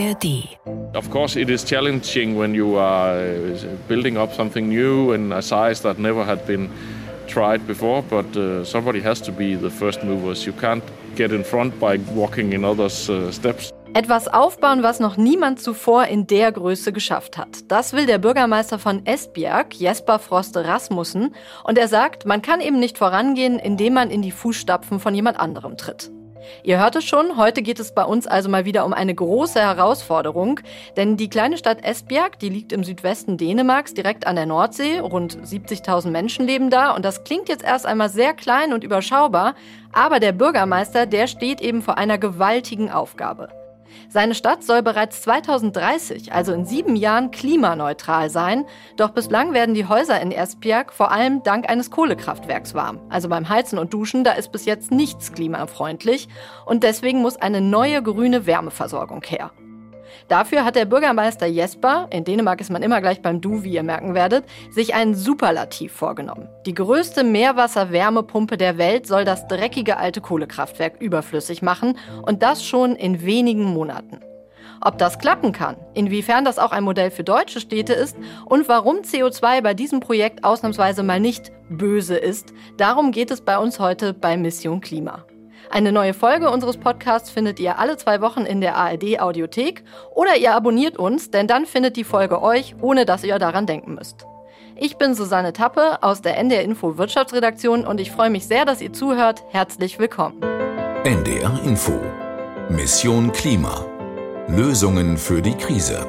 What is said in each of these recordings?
ARD. Of course, it is challenging when you are uh, building up something new in a size that never had been tried before, but uh, somebody has to be the first movers. You can't get in front by walking in others' uh, steps. Etwas aufbauen, was noch niemand zuvor in der Größe geschafft hat. Das will der Bürgermeister von Esbjerg, Jesper Froste Rasmussen. Und er sagt, man kann eben nicht vorangehen, indem man in die Fußstapfen von jemand anderem tritt. Ihr hört es schon, heute geht es bei uns also mal wieder um eine große Herausforderung, denn die kleine Stadt Esbjerg, die liegt im Südwesten Dänemarks, direkt an der Nordsee, rund 70.000 Menschen leben da und das klingt jetzt erst einmal sehr klein und überschaubar, aber der Bürgermeister, der steht eben vor einer gewaltigen Aufgabe. Seine Stadt soll bereits 2030, also in sieben Jahren, klimaneutral sein. Doch bislang werden die Häuser in Esbjerg vor allem dank eines Kohlekraftwerks warm. Also beim Heizen und Duschen, da ist bis jetzt nichts klimafreundlich. Und deswegen muss eine neue grüne Wärmeversorgung her. Dafür hat der Bürgermeister Jesper, in Dänemark ist man immer gleich beim Du, wie ihr merken werdet, sich ein Superlativ vorgenommen. Die größte Meerwasserwärmepumpe der Welt soll das dreckige alte Kohlekraftwerk überflüssig machen und das schon in wenigen Monaten. Ob das klappen kann, inwiefern das auch ein Modell für deutsche Städte ist und warum CO2 bei diesem Projekt ausnahmsweise mal nicht böse ist, darum geht es bei uns heute bei Mission Klima. Eine neue Folge unseres Podcasts findet ihr alle zwei Wochen in der ARD Audiothek oder ihr abonniert uns, denn dann findet die Folge euch, ohne dass ihr daran denken müsst. Ich bin Susanne Tappe aus der NDR Info Wirtschaftsredaktion und ich freue mich sehr, dass ihr zuhört. Herzlich willkommen. NDR Info Mission Klima Lösungen für die Krise.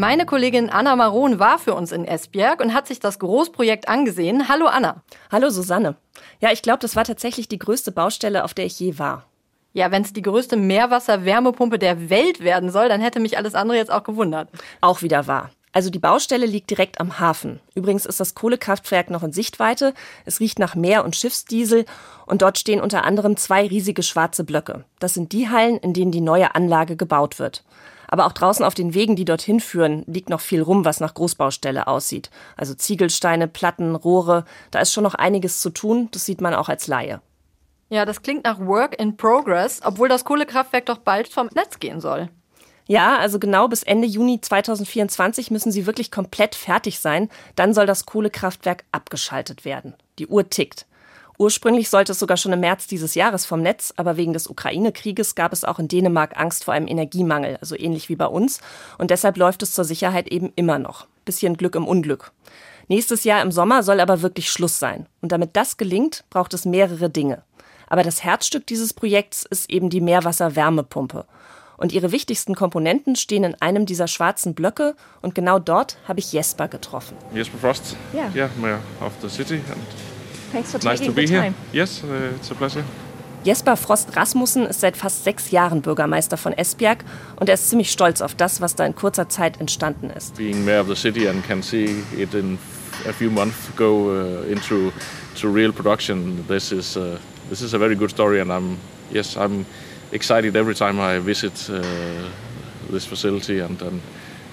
Meine Kollegin Anna Maron war für uns in Esbjerg und hat sich das Großprojekt angesehen. Hallo Anna. Hallo Susanne. Ja, ich glaube, das war tatsächlich die größte Baustelle, auf der ich je war. Ja, wenn es die größte Meerwasserwärmepumpe der Welt werden soll, dann hätte mich alles andere jetzt auch gewundert. Auch wieder wahr. Also die Baustelle liegt direkt am Hafen. Übrigens ist das Kohlekraftwerk noch in Sichtweite. Es riecht nach Meer- und Schiffsdiesel und dort stehen unter anderem zwei riesige schwarze Blöcke. Das sind die Hallen, in denen die neue Anlage gebaut wird. Aber auch draußen auf den Wegen, die dorthin führen, liegt noch viel rum, was nach Großbaustelle aussieht. Also Ziegelsteine, Platten, Rohre, da ist schon noch einiges zu tun, das sieht man auch als Laie. Ja, das klingt nach Work in Progress, obwohl das Kohlekraftwerk doch bald vom Netz gehen soll. Ja, also genau bis Ende Juni 2024 müssen sie wirklich komplett fertig sein. Dann soll das Kohlekraftwerk abgeschaltet werden. Die Uhr tickt. Ursprünglich sollte es sogar schon im März dieses Jahres vom Netz, aber wegen des Ukraine-Krieges gab es auch in Dänemark Angst vor einem Energiemangel, also ähnlich wie bei uns. Und deshalb läuft es zur Sicherheit eben immer noch. Bisschen Glück im Unglück. Nächstes Jahr im Sommer soll aber wirklich Schluss sein. Und damit das gelingt, braucht es mehrere Dinge. Aber das Herzstück dieses Projekts ist eben die Meerwasserwärmepumpe. Und ihre wichtigsten Komponenten stehen in einem dieser schwarzen Blöcke und genau dort habe ich Jesper getroffen. Jesper Frost, yeah, yeah mayor of the city. And Thanks for nice taking to be the here. Yes, uh, it's a pleasure. Jesper Frost Rasmussen ist seit fast sechs Jahren Bürgermeister von Esbjerg und er ist ziemlich stolz auf das, was da in kurzer Zeit entstanden ist. Being mayor of the city and can see it in a few months go uh, into to real production. This is uh, this is a very good story, and I'm yes I'm excited every time I visit uh, this facility and, and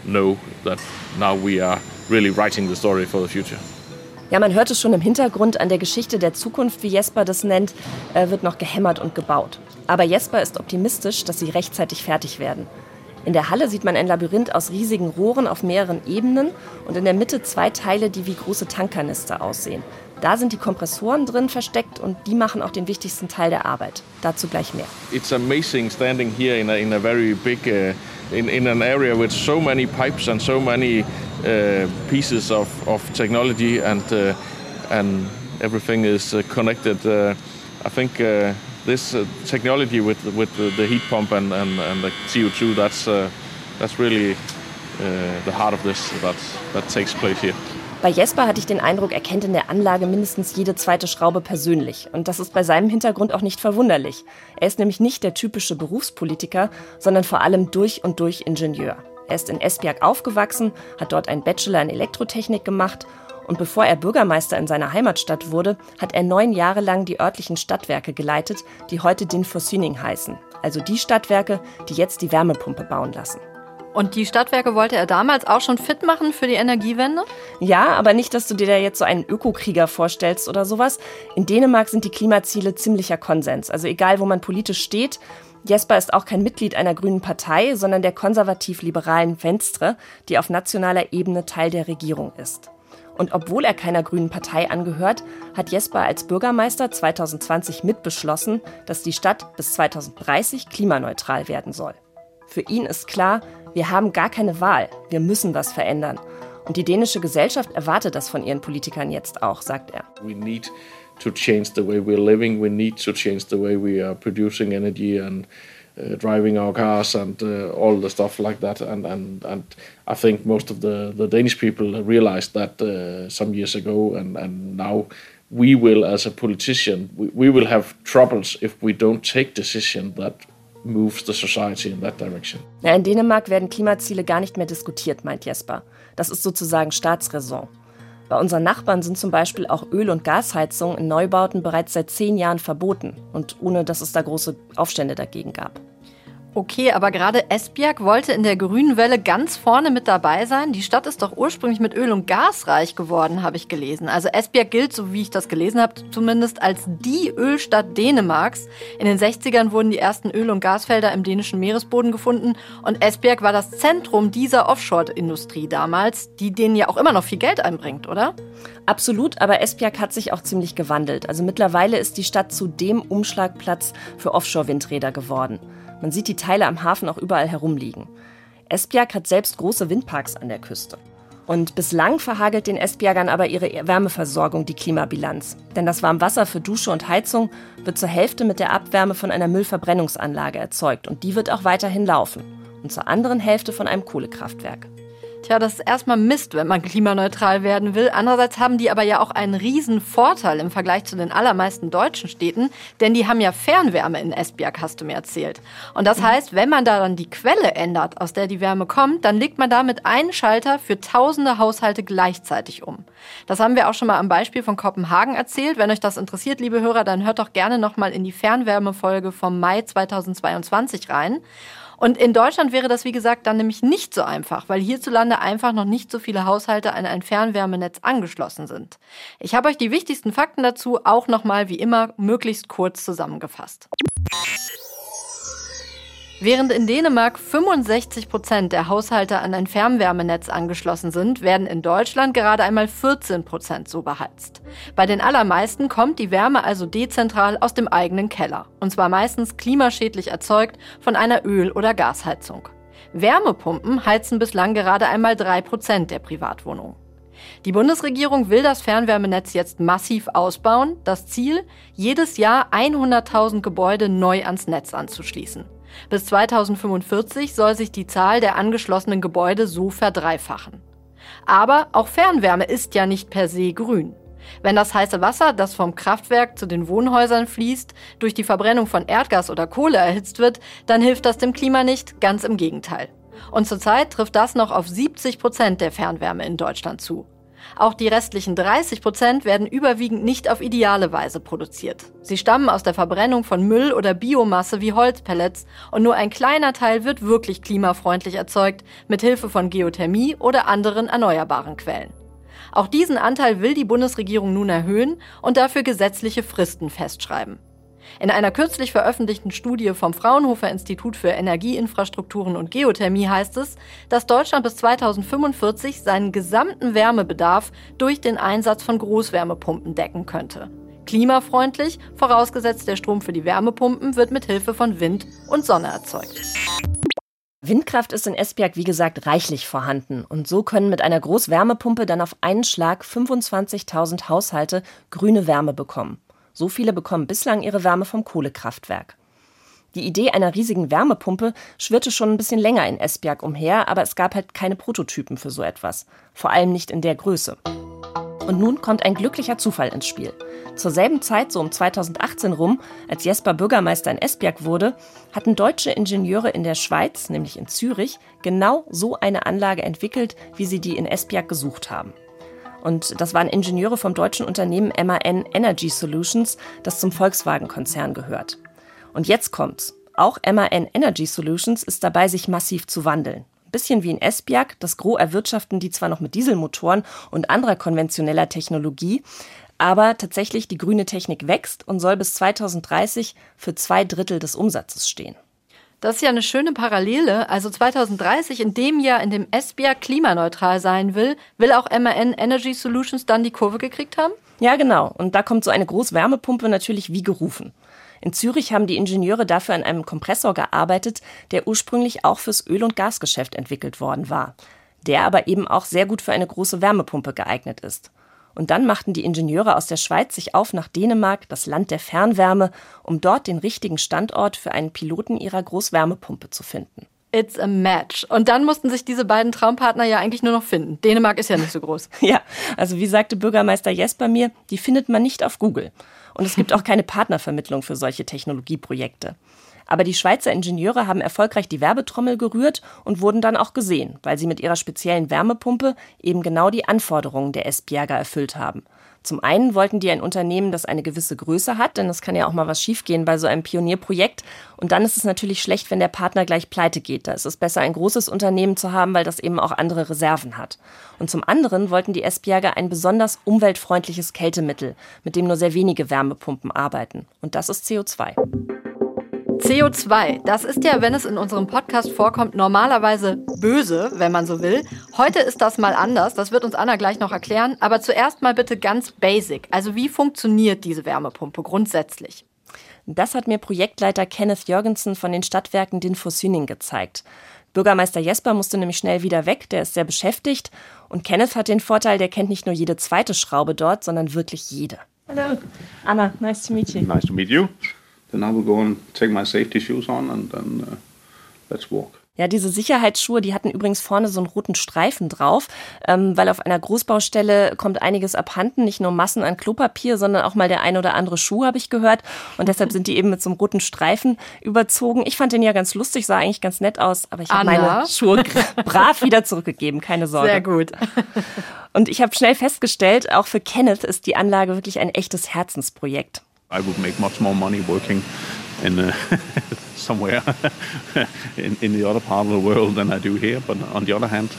know that now we are really writing the story for the future. Ja, man hört es schon im Hintergrund an der Geschichte der Zukunft, wie Jesper das nennt, äh, wird noch gehämmert und gebaut. Aber Jesper ist optimistisch, dass sie rechtzeitig fertig werden. In der Halle sieht man ein Labyrinth aus riesigen Rohren auf mehreren Ebenen und in der Mitte zwei Teile, die wie große Tankkanister aussehen. Da sind die Kompressoren drin versteckt und die machen auch den wichtigsten Teil der Arbeit. Dazu gleich mehr. It's amazing standing here in a, in a very big uh, in, in an area with so many pipes and so many pieces of, of technology and uh, and everything is uh, connected. Uh, I think uh, this uh, technology with with the, heat pump and, and, and the CO2 that's uh, that's really uh, the heart of this that that takes place here. Bei Jesper hatte ich den Eindruck, er kennt in der Anlage mindestens jede zweite Schraube persönlich. Und das ist bei seinem Hintergrund auch nicht verwunderlich. Er ist nämlich nicht der typische Berufspolitiker, sondern vor allem durch und durch Ingenieur. Er ist in Esbjerg aufgewachsen, hat dort einen Bachelor in Elektrotechnik gemacht und bevor er Bürgermeister in seiner Heimatstadt wurde, hat er neun Jahre lang die örtlichen Stadtwerke geleitet, die heute Din Forsyning heißen. Also die Stadtwerke, die jetzt die Wärmepumpe bauen lassen. Und die Stadtwerke wollte er damals auch schon fit machen für die Energiewende? Ja, aber nicht, dass du dir da jetzt so einen Ökokrieger vorstellst oder sowas. In Dänemark sind die Klimaziele ziemlicher Konsens. Also egal, wo man politisch steht. Jesper ist auch kein Mitglied einer grünen Partei, sondern der konservativ-liberalen Venstre, die auf nationaler Ebene Teil der Regierung ist. Und obwohl er keiner grünen Partei angehört, hat Jesper als Bürgermeister 2020 mitbeschlossen, dass die Stadt bis 2030 klimaneutral werden soll. Für ihn ist klar, wir haben gar keine Wahl, wir müssen was verändern. Und die dänische Gesellschaft erwartet das von ihren Politikern jetzt auch, sagt er. We need to change the way we're living, we need to change the way we are producing energy and uh, driving our cars and uh, all the stuff like that. And, and, and I think most of the, the Danish people realized that uh, some years ago, and, and now we will, as a politician, we, we will have troubles if we don't take decision that moves the society in that direction. Ja, in Dänemark werden Klimaziele gar nicht mehr diskutiert, meint Jesper. Das ist sozusagen Staatsräson. Bei unseren Nachbarn sind zum Beispiel auch Öl- und Gasheizungen in Neubauten bereits seit zehn Jahren verboten und ohne dass es da große Aufstände dagegen gab. Okay, aber gerade Esbjerg wollte in der grünen Welle ganz vorne mit dabei sein. Die Stadt ist doch ursprünglich mit Öl und Gas reich geworden, habe ich gelesen. Also Esbjerg gilt, so wie ich das gelesen habe, zumindest als die Ölstadt Dänemarks. In den 60ern wurden die ersten Öl- und Gasfelder im dänischen Meeresboden gefunden und Esbjerg war das Zentrum dieser Offshore-Industrie damals, die denen ja auch immer noch viel Geld einbringt, oder? Absolut, aber Esbjerg hat sich auch ziemlich gewandelt. Also mittlerweile ist die Stadt zu dem Umschlagplatz für Offshore-Windräder geworden. Man sieht die Teile am Hafen auch überall herumliegen. Esbjerg hat selbst große Windparks an der Küste. Und bislang verhagelt den Esbjergern aber ihre Wärmeversorgung die Klimabilanz. Denn das Warmwasser für Dusche und Heizung wird zur Hälfte mit der Abwärme von einer Müllverbrennungsanlage erzeugt und die wird auch weiterhin laufen. Und zur anderen Hälfte von einem Kohlekraftwerk. Tja, das ist erstmal Mist, wenn man klimaneutral werden will. Andererseits haben die aber ja auch einen riesen Vorteil im Vergleich zu den allermeisten deutschen Städten, denn die haben ja Fernwärme in Esbjerg, hast du mir erzählt. Und das heißt, wenn man daran die Quelle ändert, aus der die Wärme kommt, dann legt man damit einen Schalter für tausende Haushalte gleichzeitig um. Das haben wir auch schon mal am Beispiel von Kopenhagen erzählt. Wenn euch das interessiert, liebe Hörer, dann hört doch gerne nochmal in die Fernwärmefolge vom Mai 2022 rein. Und in Deutschland wäre das, wie gesagt, dann nämlich nicht so einfach, weil hierzulande einfach noch nicht so viele Haushalte an ein Fernwärmenetz angeschlossen sind. Ich habe euch die wichtigsten Fakten dazu auch nochmal wie immer möglichst kurz zusammengefasst. Während in Dänemark 65 Prozent der Haushalte an ein Fernwärmenetz angeschlossen sind, werden in Deutschland gerade einmal 14 Prozent so beheizt. Bei den allermeisten kommt die Wärme also dezentral aus dem eigenen Keller. Und zwar meistens klimaschädlich erzeugt von einer Öl- oder Gasheizung. Wärmepumpen heizen bislang gerade einmal drei Prozent der Privatwohnungen. Die Bundesregierung will das Fernwärmenetz jetzt massiv ausbauen. Das Ziel, jedes Jahr 100.000 Gebäude neu ans Netz anzuschließen. Bis 2045 soll sich die Zahl der angeschlossenen Gebäude so verdreifachen. Aber auch Fernwärme ist ja nicht per se grün. Wenn das heiße Wasser, das vom Kraftwerk zu den Wohnhäusern fließt, durch die Verbrennung von Erdgas oder Kohle erhitzt wird, dann hilft das dem Klima nicht, ganz im Gegenteil. Und zurzeit trifft das noch auf 70 Prozent der Fernwärme in Deutschland zu. Auch die restlichen 30 Prozent werden überwiegend nicht auf ideale Weise produziert. Sie stammen aus der Verbrennung von Müll oder Biomasse wie Holzpellets und nur ein kleiner Teil wird wirklich klimafreundlich erzeugt, mit Hilfe von Geothermie oder anderen erneuerbaren Quellen. Auch diesen Anteil will die Bundesregierung nun erhöhen und dafür gesetzliche Fristen festschreiben. In einer kürzlich veröffentlichten Studie vom Fraunhofer Institut für Energieinfrastrukturen und Geothermie heißt es, dass Deutschland bis 2045 seinen gesamten Wärmebedarf durch den Einsatz von Großwärmepumpen decken könnte. Klimafreundlich, vorausgesetzt der Strom für die Wärmepumpen wird mit Hilfe von Wind und Sonne erzeugt. Windkraft ist in Esbjerg wie gesagt reichlich vorhanden und so können mit einer Großwärmepumpe dann auf einen Schlag 25.000 Haushalte grüne Wärme bekommen. So viele bekommen bislang ihre Wärme vom Kohlekraftwerk. Die Idee einer riesigen Wärmepumpe schwirrte schon ein bisschen länger in Esbjerg umher, aber es gab halt keine Prototypen für so etwas. Vor allem nicht in der Größe. Und nun kommt ein glücklicher Zufall ins Spiel. Zur selben Zeit, so um 2018 rum, als Jesper Bürgermeister in Esbjerg wurde, hatten deutsche Ingenieure in der Schweiz, nämlich in Zürich, genau so eine Anlage entwickelt, wie sie die in Esbjerg gesucht haben. Und das waren Ingenieure vom deutschen Unternehmen MAN Energy Solutions, das zum Volkswagen-Konzern gehört. Und jetzt kommt's. Auch MAN Energy Solutions ist dabei, sich massiv zu wandeln. Bisschen wie in Esbjerg, das Gros erwirtschaften die zwar noch mit Dieselmotoren und anderer konventioneller Technologie, aber tatsächlich die grüne Technik wächst und soll bis 2030 für zwei Drittel des Umsatzes stehen. Das ist ja eine schöne Parallele. Also 2030, in dem Jahr, in dem Esbjerg klimaneutral sein will, will auch MAN Energy Solutions dann die Kurve gekriegt haben? Ja, genau. Und da kommt so eine Großwärmepumpe natürlich wie gerufen. In Zürich haben die Ingenieure dafür an einem Kompressor gearbeitet, der ursprünglich auch fürs Öl- und Gasgeschäft entwickelt worden war, der aber eben auch sehr gut für eine große Wärmepumpe geeignet ist. Und dann machten die Ingenieure aus der Schweiz sich auf nach Dänemark, das Land der Fernwärme, um dort den richtigen Standort für einen Piloten ihrer Großwärmepumpe zu finden. It's a match. Und dann mussten sich diese beiden Traumpartner ja eigentlich nur noch finden. Dänemark ist ja nicht so groß. ja, also wie sagte Bürgermeister Jesper mir, die findet man nicht auf Google. Und es gibt auch keine Partnervermittlung für solche Technologieprojekte. Aber die Schweizer Ingenieure haben erfolgreich die Werbetrommel gerührt und wurden dann auch gesehen, weil sie mit ihrer speziellen Wärmepumpe eben genau die Anforderungen der Esbjerger erfüllt haben. Zum einen wollten die ein Unternehmen, das eine gewisse Größe hat, denn es kann ja auch mal was schiefgehen bei so einem Pionierprojekt. Und dann ist es natürlich schlecht, wenn der Partner gleich pleite geht. Da ist es besser, ein großes Unternehmen zu haben, weil das eben auch andere Reserven hat. Und zum anderen wollten die Esbjerger ein besonders umweltfreundliches Kältemittel, mit dem nur sehr wenige Wärmepumpen arbeiten. Und das ist CO2. CO2, das ist ja, wenn es in unserem Podcast vorkommt, normalerweise böse, wenn man so will. Heute ist das mal anders, das wird uns Anna gleich noch erklären. Aber zuerst mal bitte ganz basic. Also wie funktioniert diese Wärmepumpe grundsätzlich? Das hat mir Projektleiter Kenneth Jürgensen von den Stadtwerken Dinfosüning gezeigt. Bürgermeister Jesper musste nämlich schnell wieder weg, der ist sehr beschäftigt. Und Kenneth hat den Vorteil, der kennt nicht nur jede zweite Schraube dort, sondern wirklich jede. Hallo, Anna, nice to meet you. Nice to meet you. Then I will go and take my safety shoes on and then uh, let's walk. Ja, diese Sicherheitsschuhe, die hatten übrigens vorne so einen roten Streifen drauf, ähm, weil auf einer Großbaustelle kommt einiges abhanden, nicht nur Massen an Klopapier, sondern auch mal der ein oder andere Schuh, habe ich gehört. Und deshalb sind die eben mit so einem roten Streifen überzogen. Ich fand den ja ganz lustig, sah eigentlich ganz nett aus, aber ich habe meine Schuhe brav wieder zurückgegeben, keine Sorge. Sehr gut. Und ich habe schnell festgestellt, auch für Kenneth ist die Anlage wirklich ein echtes Herzensprojekt. I would make much more money working in uh, somewhere in, in the other part of the world than I do here. But on the other hand,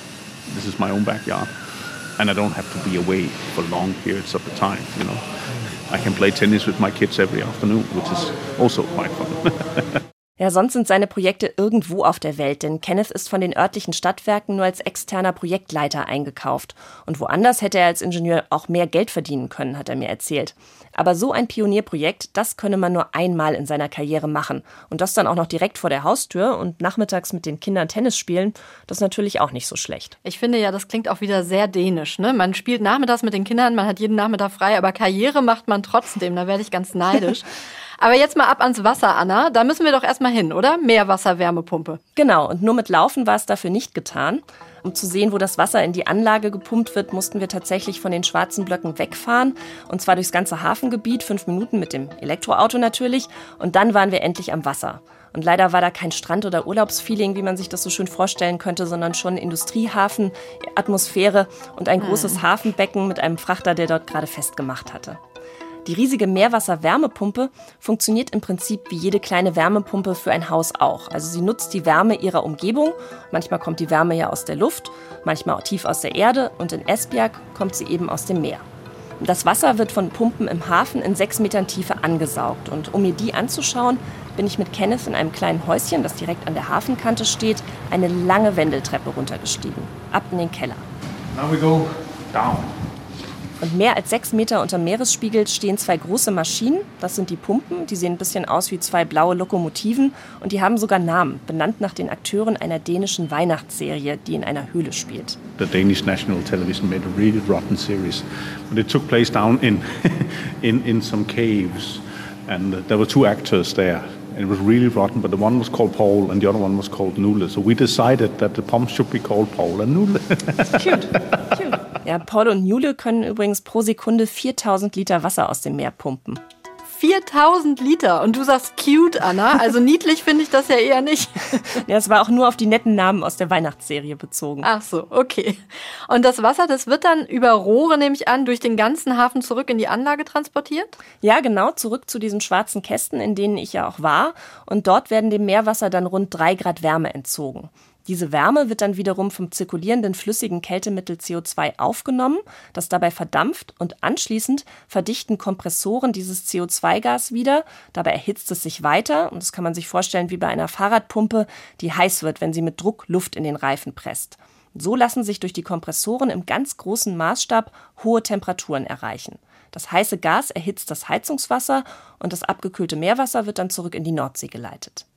this is my own backyard, and I don't have to be away for long periods of the time. You know, I can play tennis with my kids every afternoon, which is also quite fun. Ja, sonst sind seine Projekte irgendwo auf der Welt, denn Kenneth ist von den örtlichen Stadtwerken nur als externer Projektleiter eingekauft. Und woanders hätte er als Ingenieur auch mehr Geld verdienen können, hat er mir erzählt. Aber so ein Pionierprojekt, das könne man nur einmal in seiner Karriere machen. Und das dann auch noch direkt vor der Haustür und nachmittags mit den Kindern Tennis spielen, das ist natürlich auch nicht so schlecht. Ich finde ja, das klingt auch wieder sehr dänisch. Ne? Man spielt nachmittags mit den Kindern, man hat jeden Nachmittag frei, aber Karriere macht man trotzdem. Da werde ich ganz neidisch. Aber jetzt mal ab ans Wasser, Anna. Da müssen wir doch erstmal hin, oder? Meerwasserwärmepumpe. Genau, und nur mit Laufen war es dafür nicht getan. Um zu sehen, wo das Wasser in die Anlage gepumpt wird, mussten wir tatsächlich von den schwarzen Blöcken wegfahren. Und zwar durchs ganze Hafengebiet, fünf Minuten mit dem Elektroauto natürlich. Und dann waren wir endlich am Wasser. Und leider war da kein Strand- oder Urlaubsfeeling, wie man sich das so schön vorstellen könnte, sondern schon Industriehafen, Atmosphäre und ein hm. großes Hafenbecken mit einem Frachter, der dort gerade festgemacht hatte. Die riesige Meerwasser-Wärmepumpe funktioniert im Prinzip wie jede kleine Wärmepumpe für ein Haus auch. Also sie nutzt die Wärme ihrer Umgebung. Manchmal kommt die Wärme ja aus der Luft, manchmal auch tief aus der Erde und in Esbjerg kommt sie eben aus dem Meer. Das Wasser wird von Pumpen im Hafen in sechs Metern Tiefe angesaugt. Und um mir die anzuschauen, bin ich mit Kenneth in einem kleinen Häuschen, das direkt an der Hafenkante steht, eine lange Wendeltreppe runtergestiegen. Ab in den Keller. Now we go down. Und mehr als sechs Meter unter Meeresspiegel stehen zwei große Maschinen. Das sind die Pumpen. Die sehen ein bisschen aus wie zwei blaue Lokomotiven. Und die haben sogar Namen, benannt nach den Akteuren einer dänischen Weihnachtsserie, die in einer Höhle spielt. The Danish National Television made a really rotten series. But it took place down in, in, in some caves. And there were two actors there. And it was really rotten, but the one was called Paul and the other one was called Nule. So we decided that the pumps should be called Paul and Nule. Cute, cute. Ja, Paul und Jule können übrigens pro Sekunde 4000 Liter Wasser aus dem Meer pumpen. 4000 Liter. Und du sagst cute, Anna. Also niedlich finde ich das ja eher nicht. ja, es war auch nur auf die netten Namen aus der Weihnachtsserie bezogen. Ach so, okay. Und das Wasser, das wird dann über Rohre, nehme ich an, durch den ganzen Hafen zurück in die Anlage transportiert? Ja, genau. Zurück zu diesen schwarzen Kästen, in denen ich ja auch war. Und dort werden dem Meerwasser dann rund drei Grad Wärme entzogen. Diese Wärme wird dann wiederum vom zirkulierenden flüssigen Kältemittel CO2 aufgenommen, das dabei verdampft und anschließend verdichten Kompressoren dieses CO2-Gas wieder. Dabei erhitzt es sich weiter und das kann man sich vorstellen wie bei einer Fahrradpumpe, die heiß wird, wenn sie mit Druck Luft in den Reifen presst. So lassen sich durch die Kompressoren im ganz großen Maßstab hohe Temperaturen erreichen. Das heiße Gas erhitzt das Heizungswasser und das abgekühlte Meerwasser wird dann zurück in die Nordsee geleitet.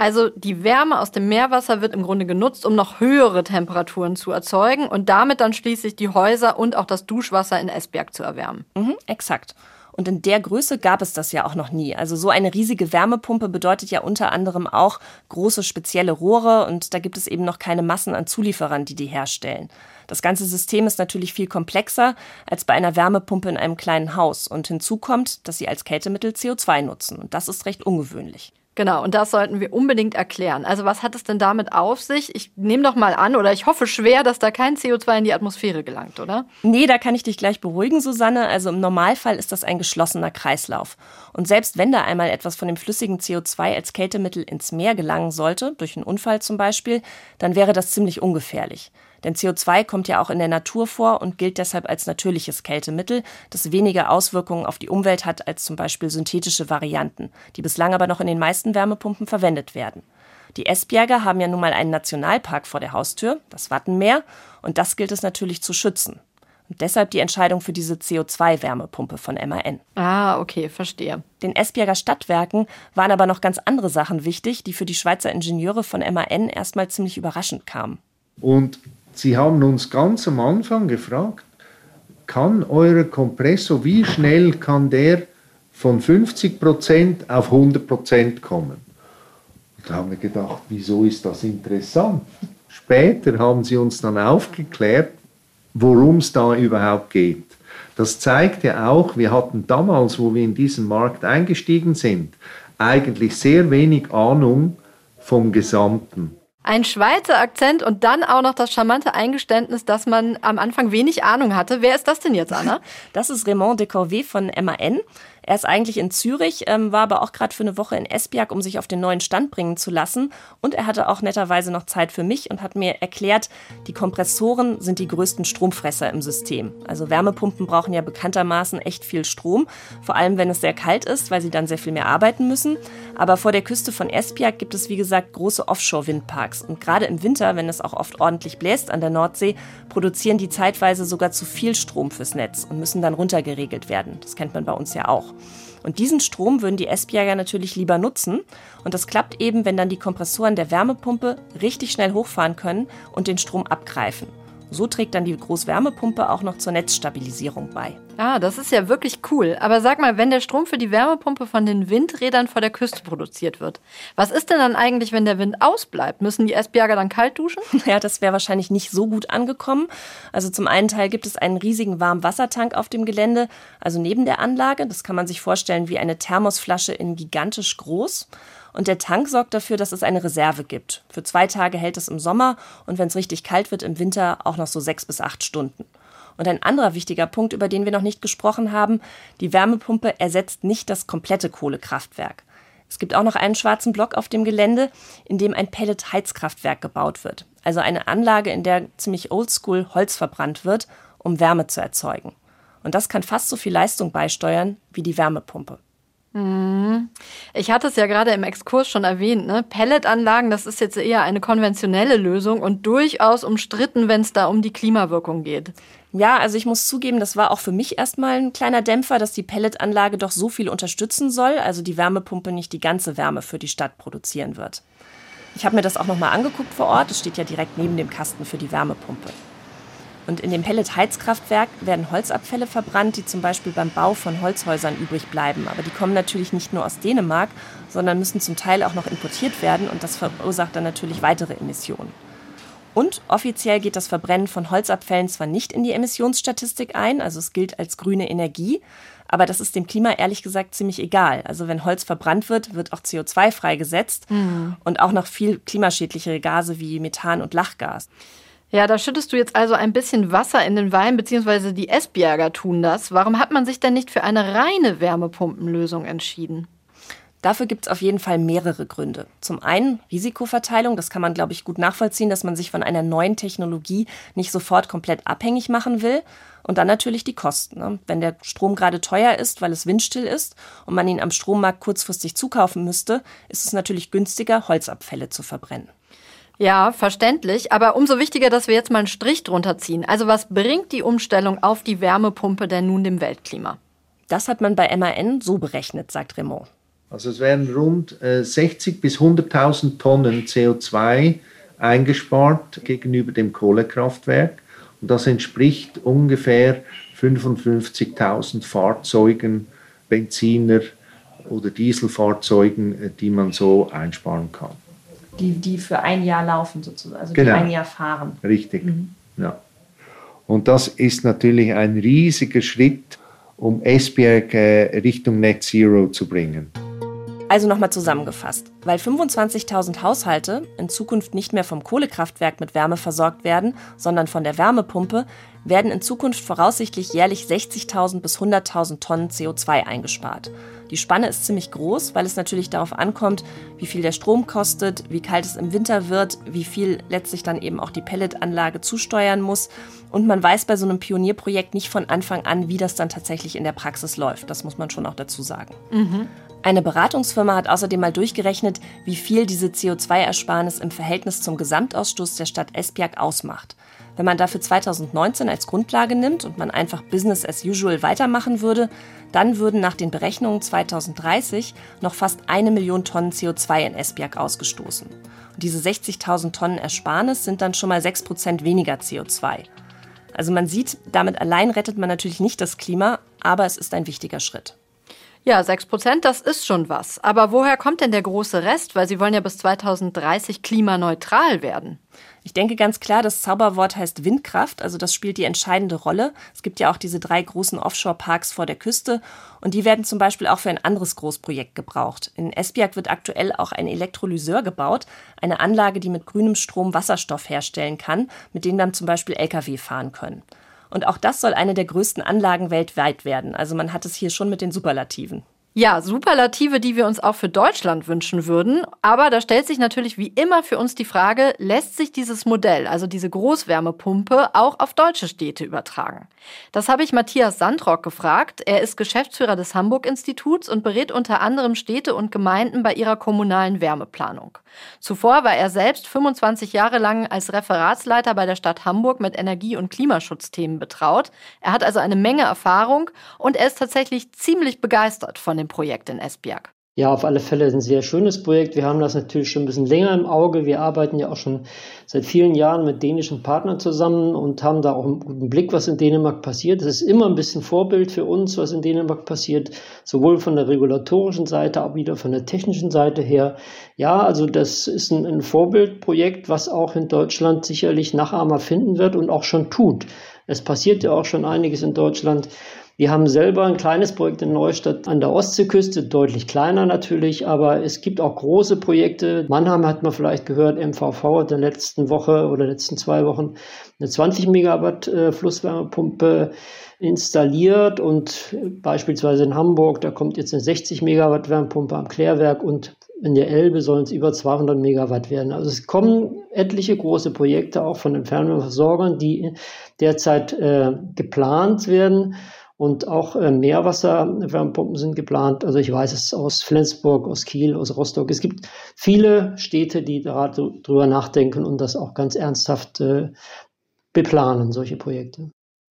Also die Wärme aus dem Meerwasser wird im Grunde genutzt, um noch höhere Temperaturen zu erzeugen und damit dann schließlich die Häuser und auch das Duschwasser in Esbjerg zu erwärmen. Mhm, exakt. Und in der Größe gab es das ja auch noch nie. Also so eine riesige Wärmepumpe bedeutet ja unter anderem auch große spezielle Rohre und da gibt es eben noch keine Massen an Zulieferern, die die herstellen. Das ganze System ist natürlich viel komplexer als bei einer Wärmepumpe in einem kleinen Haus und hinzu kommt, dass sie als Kältemittel CO2 nutzen und das ist recht ungewöhnlich. Genau, und das sollten wir unbedingt erklären. Also was hat es denn damit auf sich? Ich nehme doch mal an, oder ich hoffe schwer, dass da kein CO2 in die Atmosphäre gelangt, oder? Nee, da kann ich dich gleich beruhigen, Susanne. Also im Normalfall ist das ein geschlossener Kreislauf. Und selbst wenn da einmal etwas von dem flüssigen CO2 als Kältemittel ins Meer gelangen sollte, durch einen Unfall zum Beispiel, dann wäre das ziemlich ungefährlich. Denn CO2 kommt ja auch in der Natur vor und gilt deshalb als natürliches Kältemittel, das weniger Auswirkungen auf die Umwelt hat als zum Beispiel synthetische Varianten, die bislang aber noch in den meisten Wärmepumpen verwendet werden. Die Esbjerger haben ja nun mal einen Nationalpark vor der Haustür, das Wattenmeer, und das gilt es natürlich zu schützen. Und deshalb die Entscheidung für diese CO2-Wärmepumpe von MAN. Ah, okay, verstehe. Den Esbjerger Stadtwerken waren aber noch ganz andere Sachen wichtig, die für die Schweizer Ingenieure von MAN erstmal ziemlich überraschend kamen. Und Sie haben uns ganz am Anfang gefragt, kann euer Kompressor, wie schnell kann der von 50% auf 100% kommen? Und da haben wir gedacht, wieso ist das interessant? Später haben sie uns dann aufgeklärt, worum es da überhaupt geht. Das zeigt ja auch, wir hatten damals, wo wir in diesen Markt eingestiegen sind, eigentlich sehr wenig Ahnung vom Gesamten. Ein Schweizer Akzent und dann auch noch das charmante Eingeständnis, dass man am Anfang wenig Ahnung hatte. Wer ist das denn jetzt, Anna? Das ist Raymond de Corvée von MAN. Er ist eigentlich in Zürich, ähm, war aber auch gerade für eine Woche in Esbjerg, um sich auf den neuen Stand bringen zu lassen. Und er hatte auch netterweise noch Zeit für mich und hat mir erklärt, die Kompressoren sind die größten Stromfresser im System. Also Wärmepumpen brauchen ja bekanntermaßen echt viel Strom, vor allem wenn es sehr kalt ist, weil sie dann sehr viel mehr arbeiten müssen. Aber vor der Küste von Esbjerg gibt es, wie gesagt, große Offshore-Windparks. Und gerade im Winter, wenn es auch oft ordentlich bläst an der Nordsee, produzieren die zeitweise sogar zu viel Strom fürs Netz und müssen dann runtergeregelt werden. Das kennt man bei uns ja auch. Und diesen Strom würden die Esbjerger natürlich lieber nutzen. Und das klappt eben, wenn dann die Kompressoren der Wärmepumpe richtig schnell hochfahren können und den Strom abgreifen. So trägt dann die Großwärmepumpe auch noch zur Netzstabilisierung bei. Ah, das ist ja wirklich cool. Aber sag mal, wenn der Strom für die Wärmepumpe von den Windrädern vor der Küste produziert wird, was ist denn dann eigentlich, wenn der Wind ausbleibt? Müssen die Esbjerger dann kalt duschen? Ja, das wäre wahrscheinlich nicht so gut angekommen. Also zum einen Teil gibt es einen riesigen Warmwassertank auf dem Gelände, also neben der Anlage. Das kann man sich vorstellen wie eine Thermosflasche in gigantisch groß. Und der Tank sorgt dafür, dass es eine Reserve gibt. Für zwei Tage hält es im Sommer und wenn es richtig kalt wird im Winter auch noch so sechs bis acht Stunden. Und ein anderer wichtiger Punkt, über den wir noch nicht gesprochen haben, die Wärmepumpe ersetzt nicht das komplette Kohlekraftwerk. Es gibt auch noch einen schwarzen Block auf dem Gelände, in dem ein Pellet-Heizkraftwerk gebaut wird. Also eine Anlage, in der ziemlich oldschool Holz verbrannt wird, um Wärme zu erzeugen. Und das kann fast so viel Leistung beisteuern wie die Wärmepumpe. Mhm. Ich hatte es ja gerade im Exkurs schon erwähnt, ne? Pelletanlagen, das ist jetzt eher eine konventionelle Lösung und durchaus umstritten, wenn es da um die Klimawirkung geht. Ja, also ich muss zugeben, das war auch für mich erstmal ein kleiner Dämpfer, dass die Pelletanlage doch so viel unterstützen soll, also die Wärmepumpe nicht die ganze Wärme für die Stadt produzieren wird. Ich habe mir das auch nochmal angeguckt vor Ort, es steht ja direkt neben dem Kasten für die Wärmepumpe. Und in dem Pellet-Heizkraftwerk werden Holzabfälle verbrannt, die zum Beispiel beim Bau von Holzhäusern übrig bleiben. Aber die kommen natürlich nicht nur aus Dänemark, sondern müssen zum Teil auch noch importiert werden und das verursacht dann natürlich weitere Emissionen. Und offiziell geht das Verbrennen von Holzabfällen zwar nicht in die Emissionsstatistik ein, also es gilt als grüne Energie, aber das ist dem Klima ehrlich gesagt ziemlich egal. Also wenn Holz verbrannt wird, wird auch CO2 freigesetzt mhm. und auch noch viel klimaschädlichere Gase wie Methan und Lachgas. Ja, da schüttest du jetzt also ein bisschen Wasser in den Wein, beziehungsweise die Esbjerger tun das. Warum hat man sich denn nicht für eine reine Wärmepumpenlösung entschieden? Dafür gibt es auf jeden Fall mehrere Gründe. Zum einen Risikoverteilung, das kann man, glaube ich, gut nachvollziehen, dass man sich von einer neuen Technologie nicht sofort komplett abhängig machen will. Und dann natürlich die Kosten. Ne? Wenn der Strom gerade teuer ist, weil es windstill ist und man ihn am Strommarkt kurzfristig zukaufen müsste, ist es natürlich günstiger, Holzabfälle zu verbrennen. Ja, verständlich. Aber umso wichtiger, dass wir jetzt mal einen Strich drunter ziehen. Also was bringt die Umstellung auf die Wärmepumpe denn nun dem Weltklima? Das hat man bei MAN so berechnet, sagt Raymond. Also es werden rund äh, 60 bis 100.000 Tonnen CO2 eingespart gegenüber dem Kohlekraftwerk. Und das entspricht ungefähr 55.000 Fahrzeugen, Benziner oder Dieselfahrzeugen, äh, die man so einsparen kann. Die, die für ein Jahr laufen sozusagen, also genau. die ein Jahr fahren. Richtig, mhm. ja. Und das ist natürlich ein riesiger Schritt, um Esbjerg Richtung Net Zero zu bringen. Also nochmal zusammengefasst. Weil 25.000 Haushalte in Zukunft nicht mehr vom Kohlekraftwerk mit Wärme versorgt werden, sondern von der Wärmepumpe, werden in Zukunft voraussichtlich jährlich 60.000 bis 100.000 Tonnen CO2 eingespart. Die Spanne ist ziemlich groß, weil es natürlich darauf ankommt, wie viel der Strom kostet, wie kalt es im Winter wird, wie viel letztlich dann eben auch die Pelletanlage zusteuern muss. Und man weiß bei so einem Pionierprojekt nicht von Anfang an, wie das dann tatsächlich in der Praxis läuft. Das muss man schon auch dazu sagen. Mhm. Eine Beratungsfirma hat außerdem mal durchgerechnet, wie viel diese CO2-Ersparnis im Verhältnis zum Gesamtausstoß der Stadt Esbjerg ausmacht. Wenn man dafür 2019 als Grundlage nimmt und man einfach Business as usual weitermachen würde, dann würden nach den Berechnungen 2030 noch fast eine Million Tonnen CO2 in Esbjerg ausgestoßen. Und diese 60.000 Tonnen Ersparnis sind dann schon mal 6 Prozent weniger CO2. Also man sieht, damit allein rettet man natürlich nicht das Klima, aber es ist ein wichtiger Schritt. Ja, 6 Prozent, das ist schon was. Aber woher kommt denn der große Rest? Weil Sie wollen ja bis 2030 klimaneutral werden. Ich denke ganz klar, das Zauberwort heißt Windkraft, also das spielt die entscheidende Rolle. Es gibt ja auch diese drei großen Offshore-Parks vor der Küste und die werden zum Beispiel auch für ein anderes Großprojekt gebraucht. In Esbjerg wird aktuell auch ein Elektrolyseur gebaut, eine Anlage, die mit grünem Strom Wasserstoff herstellen kann, mit dem dann zum Beispiel Lkw fahren können. Und auch das soll eine der größten Anlagen weltweit werden. Also man hat es hier schon mit den Superlativen. Ja, Superlative, die wir uns auch für Deutschland wünschen würden. Aber da stellt sich natürlich wie immer für uns die Frage, lässt sich dieses Modell, also diese Großwärmepumpe, auch auf deutsche Städte übertragen? Das habe ich Matthias Sandrock gefragt. Er ist Geschäftsführer des Hamburg-Instituts und berät unter anderem Städte und Gemeinden bei ihrer kommunalen Wärmeplanung. Zuvor war er selbst 25 Jahre lang als Referatsleiter bei der Stadt Hamburg mit Energie- und Klimaschutzthemen betraut. Er hat also eine Menge Erfahrung und er ist tatsächlich ziemlich begeistert von dem Projekt in Esbjerg. Ja, auf alle Fälle ein sehr schönes Projekt. Wir haben das natürlich schon ein bisschen länger im Auge. Wir arbeiten ja auch schon seit vielen Jahren mit dänischen Partnern zusammen und haben da auch einen guten Blick, was in Dänemark passiert. Es ist immer ein bisschen Vorbild für uns, was in Dänemark passiert, sowohl von der regulatorischen Seite, auch wieder von der technischen Seite her. Ja, also das ist ein, ein Vorbildprojekt, was auch in Deutschland sicherlich Nachahmer finden wird und auch schon tut. Es passiert ja auch schon einiges in Deutschland. Wir haben selber ein kleines Projekt in Neustadt an der Ostseeküste, deutlich kleiner natürlich, aber es gibt auch große Projekte. Mannheim hat man vielleicht gehört, MVV hat in der letzten Woche oder letzten zwei Wochen eine 20 Megawatt äh, Flusswärmepumpe installiert und beispielsweise in Hamburg, da kommt jetzt eine 60 Megawatt Wärmepumpe am Klärwerk und in der Elbe sollen es über 200 Megawatt werden. Also es kommen etliche große Projekte auch von den Fernwärmeversorgern, die derzeit äh, geplant werden. Und auch äh, Meerwasserwärmepumpen sind geplant. Also ich weiß es aus Flensburg, aus Kiel, aus Rostock. Es gibt viele Städte, die darüber nachdenken und das auch ganz ernsthaft äh, beplanen, solche Projekte.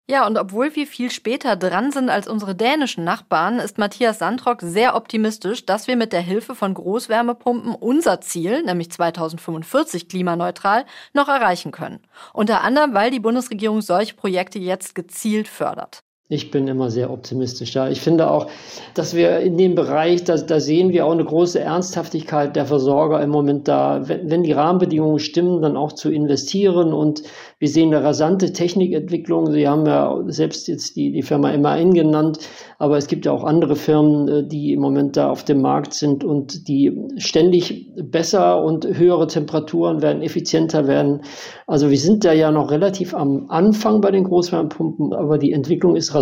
Ja, und obwohl wir viel später dran sind als unsere dänischen Nachbarn, ist Matthias Sandrock sehr optimistisch, dass wir mit der Hilfe von Großwärmepumpen unser Ziel, nämlich 2045 klimaneutral, noch erreichen können. Unter anderem, weil die Bundesregierung solche Projekte jetzt gezielt fördert. Ich bin immer sehr optimistisch. Ja. Ich finde auch, dass wir in dem Bereich, da, da sehen wir auch eine große Ernsthaftigkeit der Versorger im Moment da, wenn, wenn die Rahmenbedingungen stimmen, dann auch zu investieren. Und wir sehen eine rasante Technikentwicklung. Sie haben ja selbst jetzt die, die Firma MAN genannt, aber es gibt ja auch andere Firmen, äh, die im Moment da auf dem Markt sind und die ständig besser und höhere Temperaturen werden, effizienter werden. Also wir sind da ja noch relativ am Anfang bei den Großwärmepumpen, aber die Entwicklung ist rasant.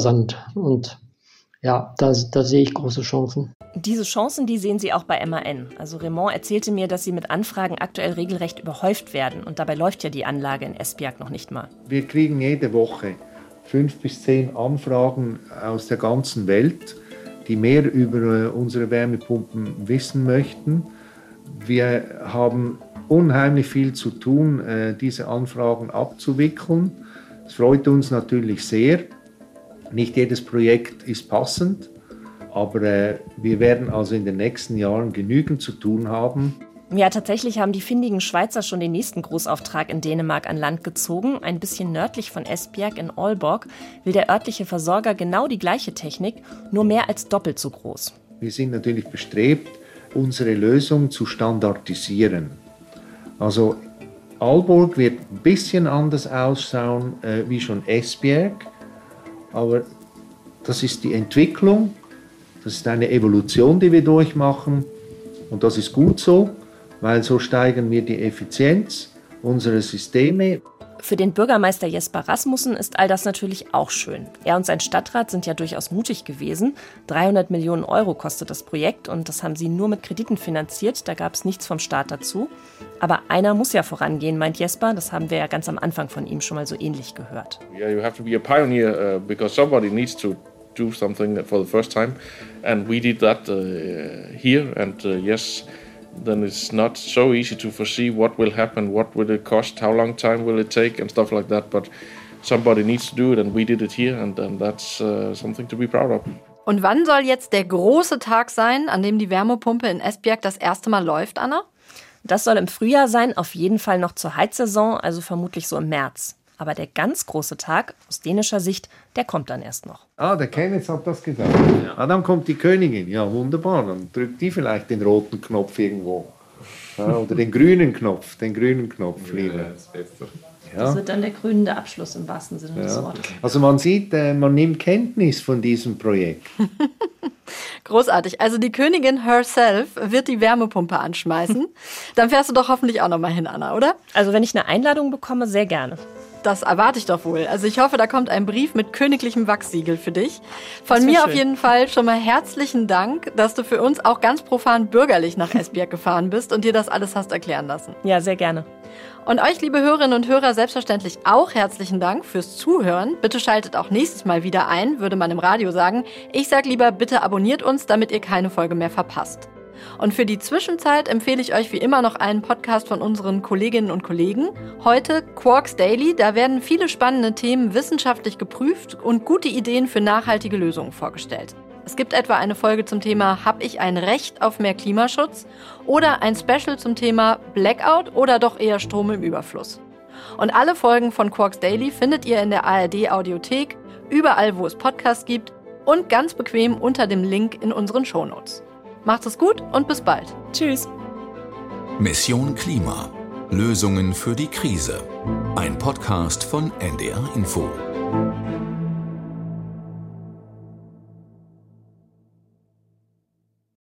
Und ja, da, da sehe ich große Chancen. Diese Chancen, die sehen Sie auch bei MAN. Also Raymond erzählte mir, dass Sie mit Anfragen aktuell regelrecht überhäuft werden. Und dabei läuft ja die Anlage in Esbjerg noch nicht mal. Wir kriegen jede Woche fünf bis zehn Anfragen aus der ganzen Welt, die mehr über äh, unsere Wärmepumpen wissen möchten. Wir haben unheimlich viel zu tun, äh, diese Anfragen abzuwickeln. Es freut uns natürlich sehr. Nicht jedes Projekt ist passend, aber äh, wir werden also in den nächsten Jahren genügend zu tun haben. Ja, tatsächlich haben die findigen Schweizer schon den nächsten Großauftrag in Dänemark an Land gezogen. Ein bisschen nördlich von Esbjerg in Aalborg will der örtliche Versorger genau die gleiche Technik, nur mehr als doppelt so groß. Wir sind natürlich bestrebt, unsere Lösung zu standardisieren. Also Aalborg wird ein bisschen anders ausschauen äh, wie schon Esbjerg, aber das ist die Entwicklung, das ist eine Evolution, die wir durchmachen und das ist gut so weil so steigern wir die Effizienz unserer Systeme. Für den Bürgermeister Jesper Rasmussen ist all das natürlich auch schön. Er und sein Stadtrat sind ja durchaus mutig gewesen. 300 Millionen Euro kostet das Projekt und das haben sie nur mit Krediten finanziert. Da gab es nichts vom Staat dazu. Aber einer muss ja vorangehen, meint Jesper. Das haben wir ja ganz am Anfang von ihm schon mal so ähnlich gehört. Yeah, you have to be a pioneer uh, because somebody needs to do something for the first time. And we did that uh, here. And uh, yes, then it's not so easy to foresee what will happen, what will it cost, how long time will it take, and stuff like that. But somebody needs to do it, and we did it here, and, and that's uh, something to be proud of. Und wann soll jetzt der große Tag sein, an dem die Wärmepumpe in Esbjerg das erste Mal läuft, Anna? Das soll im Frühjahr sein, auf jeden Fall noch zur Heizsaison, also vermutlich so im März. Aber der ganz große Tag, aus dänischer Sicht, der kommt dann erst noch. Ah, der Kenneth hat das gesagt. Ja. Ah, dann kommt die Königin. Ja, wunderbar. Dann drückt die vielleicht den roten Knopf irgendwo. Ja, oder den grünen Knopf. Den grünen Knopf lieber. Ja, das, ja. das wird dann der grünende Abschluss im wahrsten Sinne des Wortes. Also man sieht, äh, man nimmt Kenntnis von diesem Projekt. Großartig. Also die Königin herself wird die Wärmepumpe anschmeißen. Dann fährst du doch hoffentlich auch noch mal hin, Anna, oder? Also wenn ich eine Einladung bekomme, sehr gerne. Das erwarte ich doch wohl. Also ich hoffe, da kommt ein Brief mit königlichem Wachsiegel für dich. Von mir schön. auf jeden Fall schon mal herzlichen Dank, dass du für uns auch ganz profan bürgerlich nach Esbjerg gefahren bist und dir das alles hast erklären lassen. Ja, sehr gerne. Und euch, liebe Hörerinnen und Hörer, selbstverständlich auch herzlichen Dank fürs Zuhören. Bitte schaltet auch nächstes Mal wieder ein, würde man im Radio sagen. Ich sag lieber, bitte abonniert uns, damit ihr keine Folge mehr verpasst. Und für die Zwischenzeit empfehle ich euch wie immer noch einen Podcast von unseren Kolleginnen und Kollegen. Heute Quarks Daily, da werden viele spannende Themen wissenschaftlich geprüft und gute Ideen für nachhaltige Lösungen vorgestellt. Es gibt etwa eine Folge zum Thema Hab ich ein Recht auf mehr Klimaschutz? oder ein Special zum Thema Blackout oder doch eher Strom im Überfluss. Und alle Folgen von Quarks Daily findet ihr in der ARD Audiothek, überall wo es Podcasts gibt und ganz bequem unter dem Link in unseren Shownotes. Macht es gut und bis bald. Tschüss. Mission Klima. Lösungen für die Krise. Ein Podcast von NDR Info.